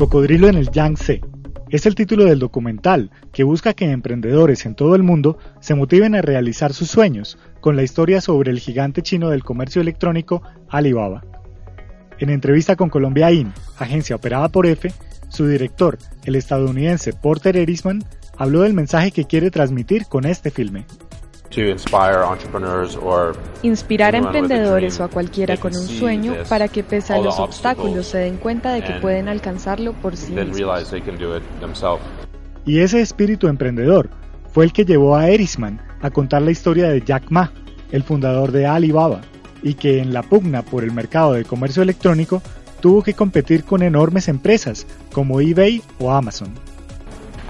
Cocodrilo en el Yangtze. Es el título del documental que busca que emprendedores en todo el mundo se motiven a realizar sus sueños con la historia sobre el gigante chino del comercio electrónico Alibaba. En entrevista con Colombia IN, agencia operada por F, su director, el estadounidense Porter Erisman, habló del mensaje que quiere transmitir con este filme. Inspirar a emprendedores o a cualquiera con un sueño para que pese a los obstáculos se den cuenta de que pueden alcanzarlo por sí mismos. Y ese espíritu emprendedor fue el que llevó a Erisman a contar la historia de Jack Ma, el fundador de Alibaba, y que en la pugna por el mercado de comercio electrónico tuvo que competir con enormes empresas como eBay o Amazon.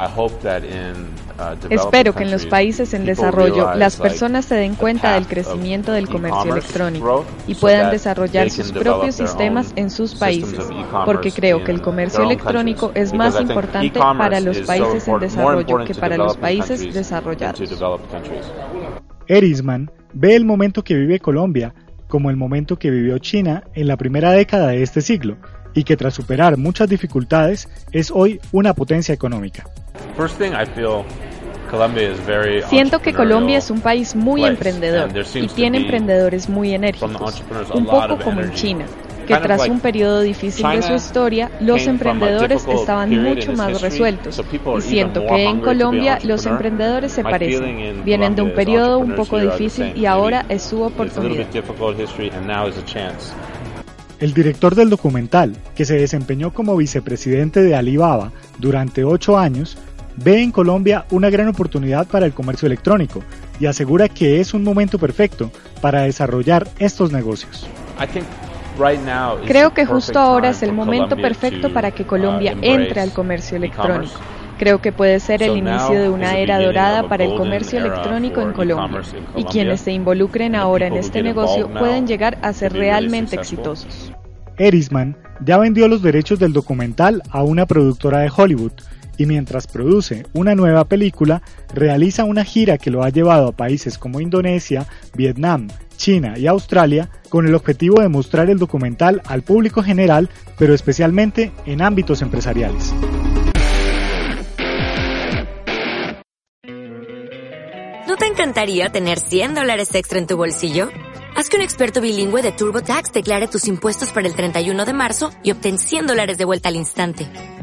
Uh, Espero que en los países en desarrollo las personas se den cuenta del crecimiento del comercio electrónico y puedan desarrollar sus propios sistemas en sus países, porque creo que el comercio electrónico es más importante para los países en desarrollo que para los países desarrollados. Erisman ve el momento que vive Colombia como el momento que vivió China en la primera década de este siglo y que tras superar muchas dificultades es hoy una potencia económica. Siento que Colombia es un país muy emprendedor y tiene emprendedores muy enérgicos, un poco como en China, que tras un periodo difícil de su historia, los emprendedores estaban mucho más resueltos. Y siento que en Colombia los emprendedores se parecen, vienen de un periodo un poco difícil y ahora es su oportunidad. El director del documental, que se desempeñó como vicepresidente de Alibaba durante ocho años, ve en Colombia una gran oportunidad para el comercio electrónico y asegura que es un momento perfecto para desarrollar estos negocios. Creo que justo ahora es el momento perfecto para que Colombia uh, entre al comercio electrónico. Creo que puede ser el inicio de una era dorada para el comercio electrónico en Colombia y quienes se involucren ahora en este negocio pueden llegar a ser realmente exitosos. Erisman ya vendió los derechos del documental a una productora de Hollywood y mientras produce una nueva película, realiza una gira que lo ha llevado a países como Indonesia, Vietnam, China y Australia con el objetivo de mostrar el documental al público general, pero especialmente en ámbitos empresariales. ¿No te encantaría tener 100 dólares extra en tu bolsillo? Haz que un experto bilingüe de TurboTax declare tus impuestos para el 31 de marzo y obtén 100 dólares de vuelta al instante.